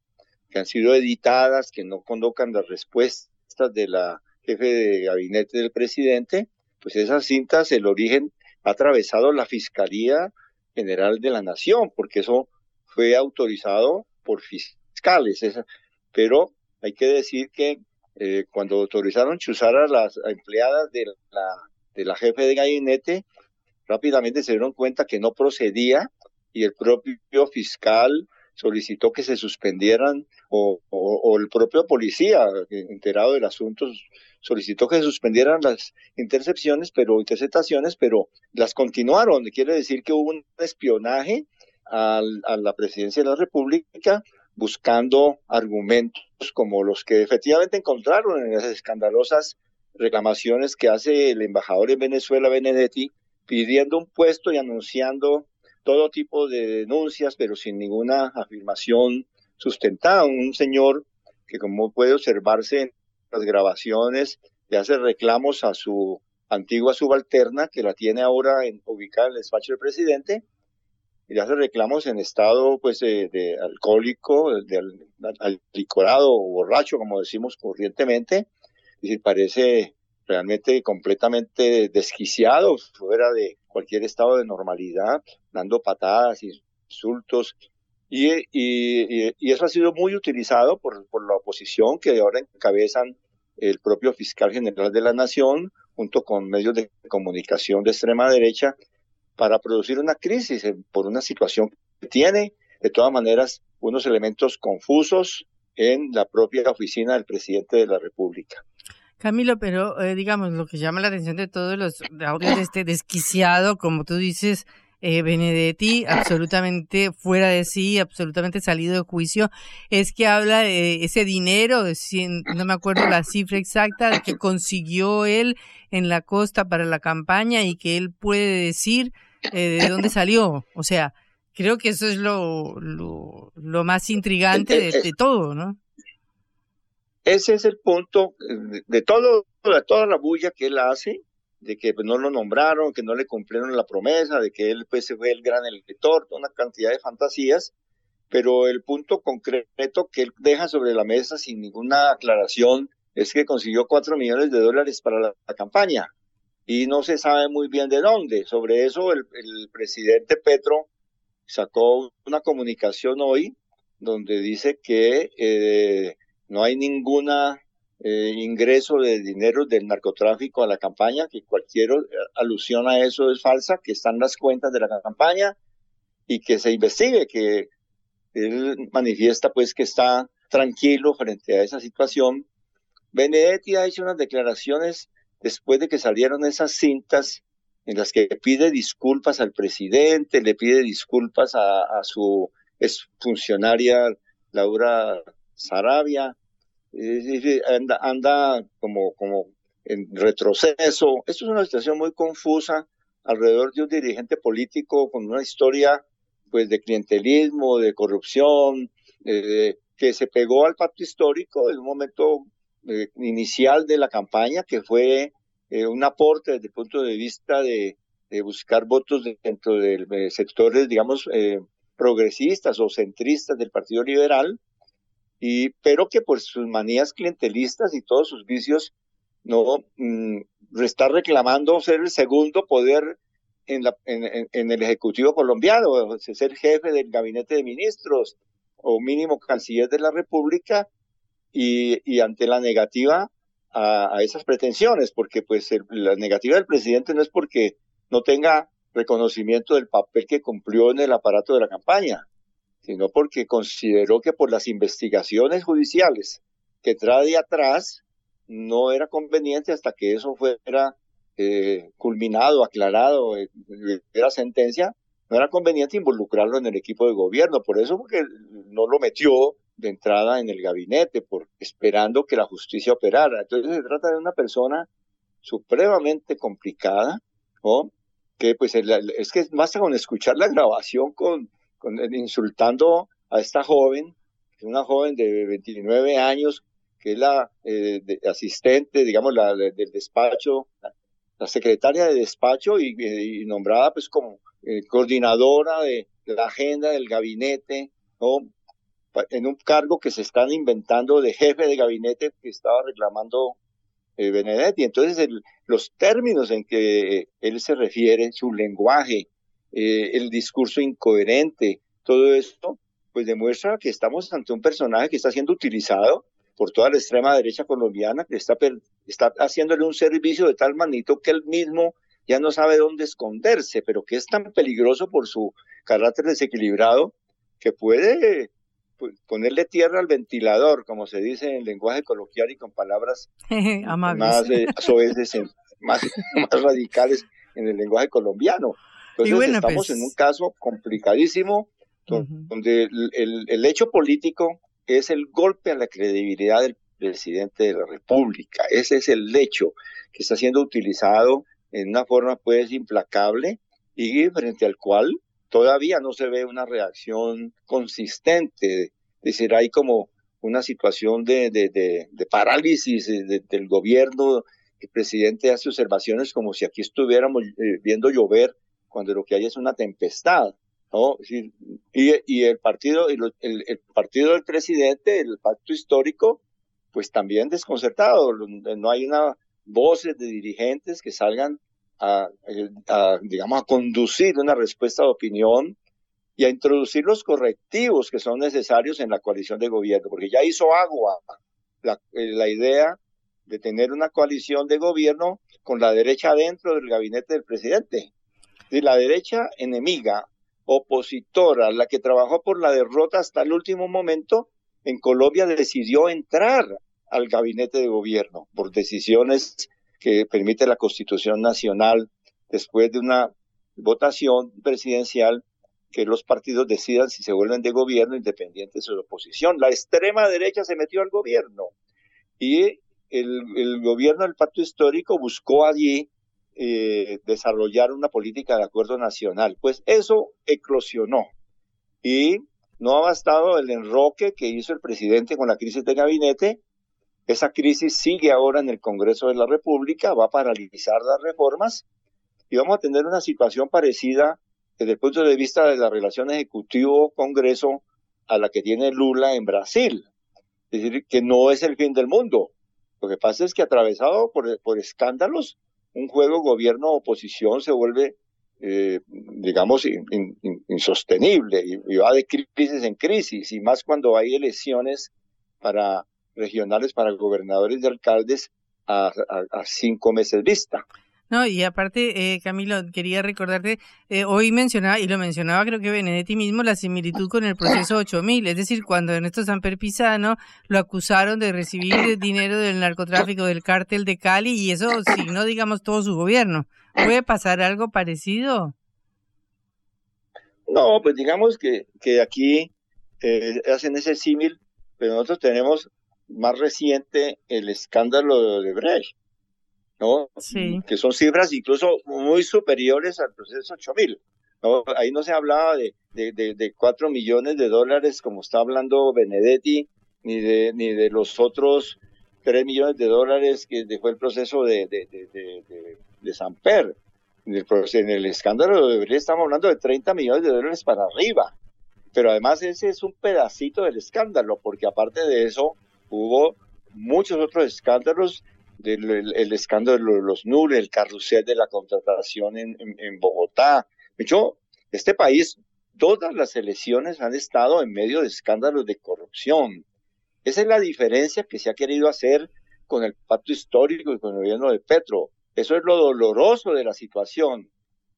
que han sido editadas, que no convocan las respuestas de la jefe de gabinete del presidente, pues esas cintas, el origen ha atravesado la Fiscalía General de la Nación, porque eso fue autorizado por fiscales. pero hay que decir que eh, cuando autorizaron chuzar a las empleadas de la, de la jefe de gabinete, rápidamente se dieron cuenta que no procedía y el propio fiscal solicitó que se suspendieran o, el propio policía, enterado del asunto, solicitó que se suspendieran las intercepciones, pero interceptaciones, pero las continuaron. Quiere decir que hubo un espionaje a la presidencia de la República buscando argumentos como los que efectivamente encontraron en las escandalosas reclamaciones que hace el embajador en Venezuela, Benedetti, pidiendo un puesto y anunciando todo tipo de denuncias, pero sin ninguna afirmación sustentada. Un señor que, como puede observarse en las grabaciones, le hace reclamos a su antigua subalterna, que la tiene ahora en, ubicada en el despacho del presidente, y hace reclamos en estado pues de, alcohólico, de, licorado o borracho, como decimos corrientemente, y parece realmente completamente desquiciado, fuera de cualquier estado de normalidad, dando patadas, insultos, Y, y, y, eso ha sido muy utilizado por, por la oposición que ahora encabezan el propio fiscal general de la nación junto con medios de comunicación de extrema derecha para producir una crisis por una situación que tiene de todas maneras unos elementos confusos en la propia oficina del presidente de la República. Camilo, pero eh, digamos, lo que llama la atención de todos los audios de este desquiciado, como tú dices, eh, Benedetti, absolutamente fuera de sí, absolutamente salido de juicio, es que habla de ese dinero, de no me acuerdo la cifra exacta, que consiguió él en la costa para la campaña y que él puede decir eh, de dónde salió. O sea, creo que eso es lo, lo, más intrigante de, de todo, ¿no? Ese es el punto de todo, de toda la bulla que él hace, de que pues, no lo nombraron, que no le cumplieron la promesa, de que él pues fue el gran elector, una cantidad de fantasías, pero el punto concreto que él deja sobre la mesa sin ninguna aclaración es que consiguió cuatro millones de dólares para la, campaña y no se sabe muy bien de dónde. Sobre eso el, presidente Petro sacó una comunicación hoy donde dice que eh, no hay ninguna eh, ingreso de dinero del narcotráfico a la campaña, que cualquier alusión a eso es falsa, que están las cuentas de la campaña y que se investigue, que él manifiesta pues que está tranquilo frente a esa situación. Benedetti ha hecho unas declaraciones después de que salieron esas cintas en las que pide disculpas al presidente, le pide disculpas a, su exfuncionaria Laura Sarabia, anda, anda como, en retroceso. Esto es una situación muy confusa alrededor de un dirigente político con una historia pues de clientelismo, de corrupción, que se pegó al pacto histórico en un momento eh, inicial de la campaña, que fue eh, un aporte desde el punto de vista de, buscar votos dentro de, sectores, digamos, eh, progresistas o centristas del Partido Liberal, y, pero que por sus manías clientelistas y todos sus vicios no mm, está reclamando ser el segundo poder en, la, en, en, el Ejecutivo colombiano, ser jefe del gabinete de ministros o mínimo canciller de la República y, y ante la negativa a, esas pretensiones, porque pues la negativa del presidente no es porque no tenga reconocimiento del papel que cumplió en el aparato de la campaña, sino porque consideró que por las investigaciones judiciales que trae atrás no era conveniente hasta que eso fuera eh, culminado, aclarado, eh, era sentencia, no era conveniente involucrarlo en el equipo de gobierno. Por eso porque no lo metió de entrada en el gabinete, por, esperando que la justicia operara. Entonces se trata de una persona supremamente complicada, ¿no? que pues es que basta con escuchar la grabación con insultando a esta joven, una joven de 29 años, que es la eh, asistente, digamos, la, del despacho, la, secretaria de despacho y, nombrada pues como eh, coordinadora de, la agenda del gabinete, ¿no? En un cargo que se están inventando de jefe de gabinete que estaba reclamando eh, Benedetti. Entonces, los términos en que él se refiere, su lenguaje, eh, el discurso incoherente, todo esto, pues demuestra que estamos ante un personaje que está siendo utilizado por toda la extrema derecha colombiana, que está, está haciéndole un servicio de tal magnitud que él mismo ya no sabe dónde esconderse, pero que es tan peligroso por su carácter desequilibrado que puede ponerle tierra al ventilador, como se dice en lenguaje coloquial y con palabras más eh, más, más radicales en el lenguaje colombiano. Entonces estamos pues en un caso complicadísimo donde el, el, hecho político es el golpe a la credibilidad del presidente de la República. Ese es el hecho que está siendo utilizado en una forma pues implacable y frente al cual todavía no se ve una reacción consistente. Es decir, hay como una situación de, de, de, parálisis del gobierno. El presidente hace observaciones como si aquí estuviéramos eh, viendo llover cuando lo que hay es una tempestad. ¿no? Y, y el partido, el, el, partido del presidente, el pacto histórico, pues también desconcertado. No hay una voces de dirigentes que salgan a, digamos, a conducir una respuesta de opinión y a introducir los correctivos que son necesarios en la coalición de gobierno, porque ya hizo agua la, eh, la idea de tener una coalición de gobierno con la derecha dentro del gabinete del presidente. Y la derecha enemiga, opositora, la que trabajó por la derrota hasta el último momento, en Colombia decidió entrar al gabinete de gobierno por decisiones que permite la Constitución Nacional después de una votación presidencial que los partidos decidan si se vuelven de gobierno independientes de oposición. La extrema derecha se metió al gobierno y el, gobierno del pacto histórico buscó allí eh, desarrollar una política de acuerdo nacional. Pues eso eclosionó y no ha bastado el enroque que hizo el presidente con la crisis de gabinete. Esa crisis sigue ahora en el Congreso de la República, va a paralizar las reformas y vamos a tener una situación parecida desde el punto de vista de la relación ejecutivo-Congreso a la que tiene Lula en Brasil. Es decir, que no es el fin del mundo. Lo que pasa es que atravesado por, por escándalos, un juego gobierno-oposición se vuelve, eh, digamos, insostenible y, va de crisis en crisis, y más cuando hay elecciones para regionales para gobernadores y alcaldes a cinco meses vista. No, y aparte, eh, Camilo, quería recordarte, eh, hoy mencionaba, y lo mencionaba creo que Benedetti mismo, la similitud con el proceso 8000, es decir, cuando Ernesto Samper Pisano lo acusaron de recibir dinero del narcotráfico del cártel de Cali, y eso no digamos, todo su gobierno. ¿Puede pasar algo parecido? No, pues digamos que, que aquí eh, hacen ese símil, pero nosotros tenemos más reciente el escándalo de Brecht ¿no? Que son cifras incluso muy superiores al proceso 8000. ¿no? Ahí no se hablaba de, de, de, 4 millones de dólares como está hablando Benedetti, ni de, ni de los otros 3 millones de dólares que fue el proceso de, de, de, de Samper. En el escándalo de Brecht estamos hablando de 30 millones de dólares para arriba. Pero además ese es un pedacito del escándalo, porque aparte de eso hubo muchos otros escándalos del el, escándalo de los NUR, el carrusel de la contratación en, en, Bogotá. De hecho, este país, todas las elecciones han estado en medio de escándalos de corrupción. Esa es la diferencia que se ha querido hacer con el pacto histórico y con el gobierno de Petro. Eso es lo doloroso de la situación,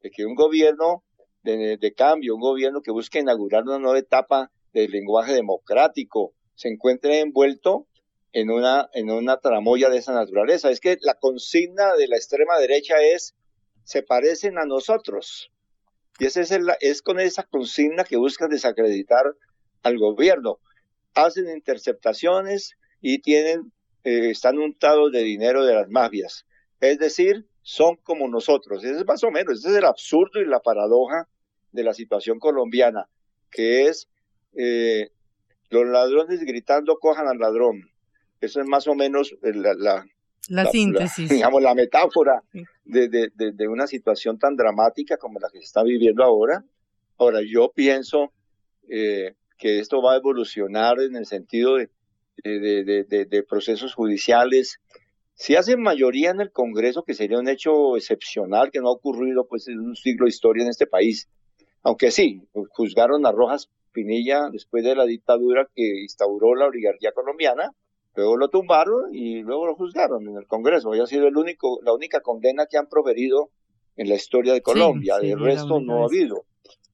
de que un gobierno de, de cambio, un gobierno que busca inaugurar una nueva etapa del lenguaje democrático, se encuentre envuelto en una, en una tramoya de esa naturaleza. Es que la consigna de la extrema derecha es, se parecen a nosotros. Y ese es, el, es con esa consigna que buscan desacreditar al gobierno. Hacen interceptaciones y tienen, eh, están untados de dinero de las mafias. Es decir, son como nosotros. Ese es más o menos, ese es el absurdo y la paradoja de la situación colombiana, que es eh, los ladrones gritando cojan al ladrón eso es más o menos la, la, síntesis. digamos, la metáfora de, de, de, una situación tan dramática como la que se está viviendo ahora. Ahora, yo pienso eh, que esto va a evolucionar en el sentido de, de, procesos judiciales. Si hacen mayoría en el Congreso, que sería un hecho excepcional que no ha ocurrido pues, en un siglo de historia en este país, aunque sí, juzgaron a Rojas Pinilla después de la dictadura que instauró la oligarquía colombiana, Luego lo tumbaron y luego lo juzgaron en el Congreso. ha sido el único, la única condena que han proferido en la historia de Colombia. el resto no ha habido.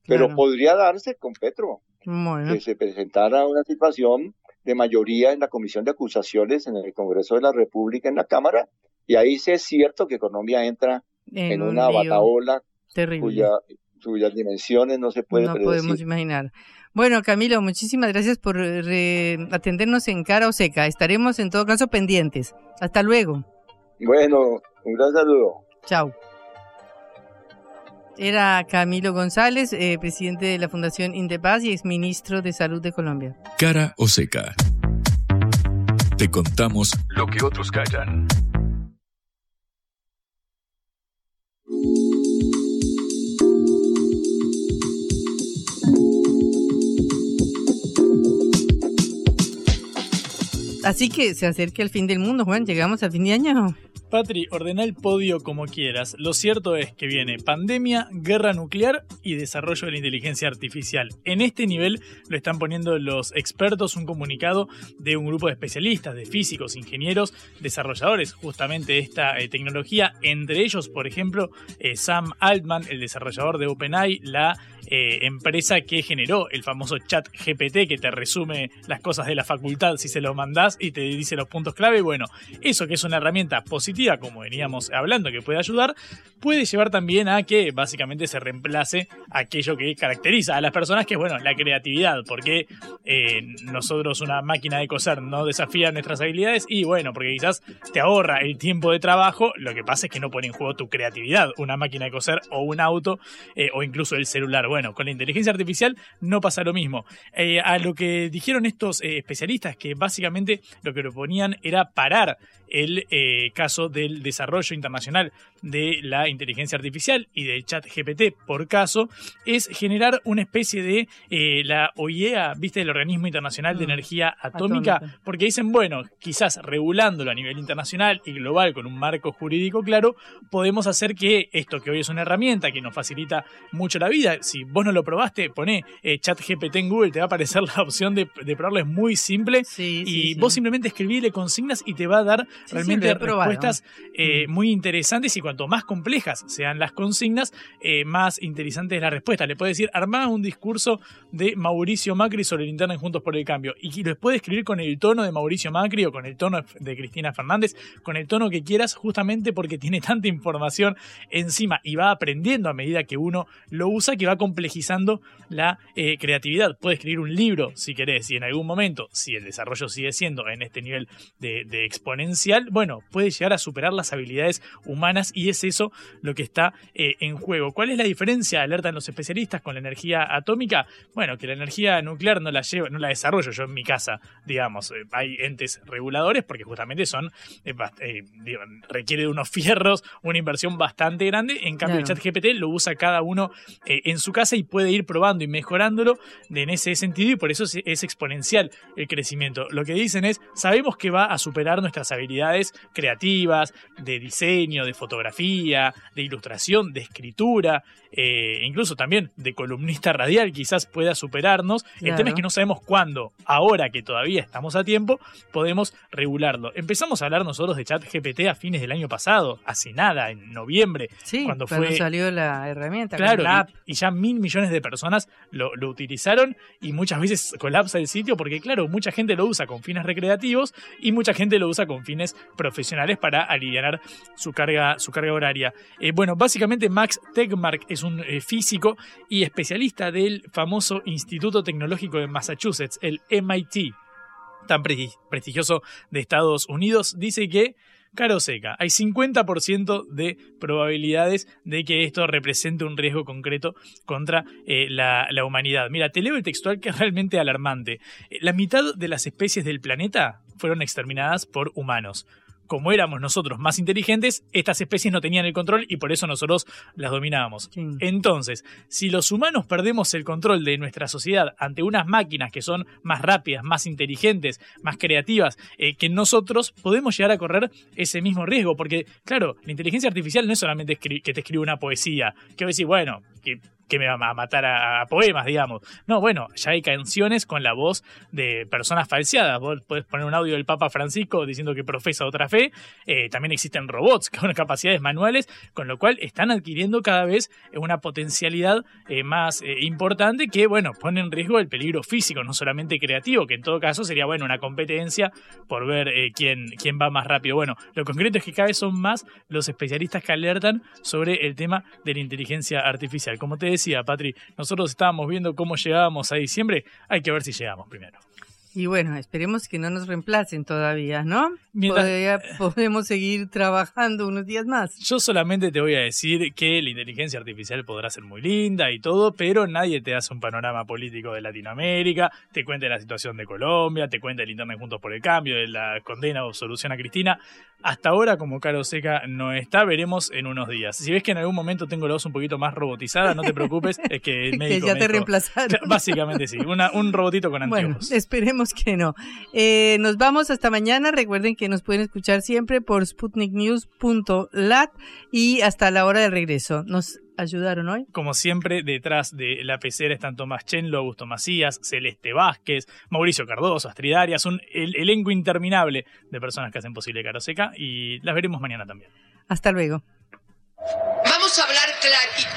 Pero podría darse con Petro. Que se presentara una situación de mayoría en la Comisión de Acusaciones en el Congreso de la República, en la Cámara. Y ahí sí es cierto que Colombia entra en, una bataola cuya, cuyas dimensiones no se pueden No podemos imaginar. Bueno, Camilo, muchísimas gracias por atendernos en cara o seca. Estaremos en todo caso pendientes. Hasta luego. Bueno, un gran saludo. Chao. Era Camilo González, eh, presidente de la Fundación Indepaz y exministro de Salud de Colombia. Cara o seca. Te contamos lo que otros callan. Así que se acerca el fin del mundo, Juan. Llegamos al fin de año. Patri, ordena el podio como quieras. Lo cierto es que viene pandemia, guerra nuclear y desarrollo de la inteligencia artificial. En este nivel lo están poniendo los expertos un comunicado de un grupo de especialistas, de físicos, ingenieros, desarrolladores justamente de esta eh, tecnología. Entre ellos, por ejemplo, eh, Sam Altman, el desarrollador de OpenAI, la eh, empresa que generó el famoso chat GPT que te resume las cosas de la facultad si se lo mandás y te dice los puntos clave. Bueno, eso que es una herramienta positiva, como veníamos hablando, que puede ayudar, puede llevar también a que básicamente se reemplace aquello que caracteriza a las personas, que es bueno, la creatividad, porque eh, nosotros una máquina de coser no desafía nuestras habilidades y bueno, porque quizás te ahorra el tiempo de trabajo, lo que pasa es que no pone en juego tu creatividad, una máquina de coser o un auto eh, o incluso el celular. Con la inteligencia artificial no pasa lo mismo. Eh, a lo que dijeron estos eh, especialistas, que básicamente lo que proponían era parar el eh, caso del desarrollo internacional de la inteligencia artificial y del chat GPT por caso, es generar una especie de la OIEA, viste, el Organismo Internacional de Mm. Energía Atómica, Atómica. porque dicen, bueno, quizás regulándolo a nivel internacional y global con un marco jurídico claro, podemos hacer que esto que hoy es una herramienta que nos facilita mucho la vida, si vos no lo probaste, poné eh, chat GPT en Google, te va a aparecer la opción de, de probarlo, es muy simple y sí, vos sí. simplemente escribíle consignas y te va a dar realmente respuestas eh, muy interesantes y cuanto más complejas sean las consignas, eh, más interesante es la respuesta. Le puede decir, armá un discurso de Mauricio Macri sobre el internet Juntos por el Cambio y lo puede escribir con el tono de Mauricio Macri o con el tono de Cristina Fernández, con el tono que quieras, justamente porque tiene tanta información encima y va aprendiendo a medida que uno lo usa, que va complejizando la eh, creatividad. Puede escribir un libro si querés y en algún momento, si el desarrollo sigue siendo en este nivel de, de exponencial, bueno, puede llegar a superar las habilidades humanas y es eso lo que está eh, en juego. ¿Cuál es la diferencia, alertan los especialistas, con la energía atómica? Bueno, que la energía nuclear no la llevo, no la desarrollo yo en mi casa, digamos. Eh, hay entes reguladores porque justamente son, digo, requiere de unos fierros, una inversión bastante grande. En cambio, Claro. el chat GPT lo usa cada uno en su casa y puede ir probando y mejorándolo en ese sentido y por eso es, es exponencial el crecimiento. Lo que dicen es, sabemos que va a superar nuestras habilidades creativas, de diseño, de fotografía, de ilustración, de escritura, eh, incluso también de columnista radial, quizás pueda superarnos. El tema es que no sabemos cuándo, ahora que todavía estamos a tiempo, podemos regularlo. Empezamos a hablar nosotros de chat GPT a fines del año pasado, hace nada, en noviembre, Sí, cuando cuando, fue salió la herramienta, Claro, la app. y, y ya mil millones de personas lo, lo utilizaron y muchas veces colapsa el sitio porque, claro, mucha gente lo usa con fines recreativos y mucha gente lo usa con fines profesionales para aliviar su carga, su carga horaria. Eh, bueno, básicamente Max Tegmark es un eh, físico y especialista del famoso Instituto Tecnológico de Massachusetts, el MIT, tan presti- prestigioso de Estados Unidos, dice que Caro seca, hay 50% de probabilidades de que esto represente un riesgo concreto contra eh, la, humanidad. Mira, te leo el textual que es realmente alarmante. La mitad de las especies del planeta fueron exterminadas por humanos. Como éramos nosotros más inteligentes, estas especies no tenían el control y por eso nosotros las dominábamos. Entonces, si los humanos perdemos el control de nuestra sociedad ante unas máquinas que son más rápidas, más inteligentes, más creativas eh, que nosotros, podemos llegar a correr ese mismo riesgo. Porque, claro, la inteligencia artificial no es solamente que te escribe una poesía, que vos decís, bueno, que, que me va a matar a, poemas, digamos. No, bueno, ya hay canciones con la voz de personas falseadas. Vos podés poner un audio del Papa Francisco diciendo que profesa otra fe. Eh, también existen robots con capacidades manuales, con lo cual están adquiriendo cada vez una potencialidad eh, más eh, importante que, bueno, pone en riesgo el peligro físico, no solamente creativo, que en todo caso sería, bueno, una competencia por ver eh, quién, quién va más rápido. Bueno, lo concreto es que cada vez son más los especialistas que alertan sobre el tema de la inteligencia artificial. Como te Patri, nosotros estábamos viendo cómo llegábamos a diciembre, hay que ver si llegamos primero. Y bueno, esperemos que no nos reemplacen todavía, ¿no? Mientras- podemos seguir trabajando unos días más. Yo solamente te voy a decir que la inteligencia artificial podrá ser muy linda y todo, pero nadie te hace un panorama político de Latinoamérica, te cuenta la situación de Colombia, te cuenta el Internet Juntos por el Cambio, de la condena o solución a Cristina. Hasta ahora, como Caro Seca no está, veremos en unos días. Si ves que en algún momento tengo la voz un poquito más robotizada, no te preocupes, es que el Que médico ya me te reemplazaron. Básicamente sí, una- un robotito con Bueno, anteojos. esperemos esperemos que no. Eh, nos vamos hasta mañana. Recuerden que nos pueden escuchar siempre por sputniknews.lat y hasta la hora del regreso. Nos ayudaron hoy. Como siempre, detrás de la pecera están Tomás Chenlo, Augusto Macías, Celeste Vázquez, Mauricio Cardoso, Astrid Arias, un el, elenco interminable de personas que hacen posible Caroseca y las veremos mañana también. Hasta luego. Vamos a hablar clarito.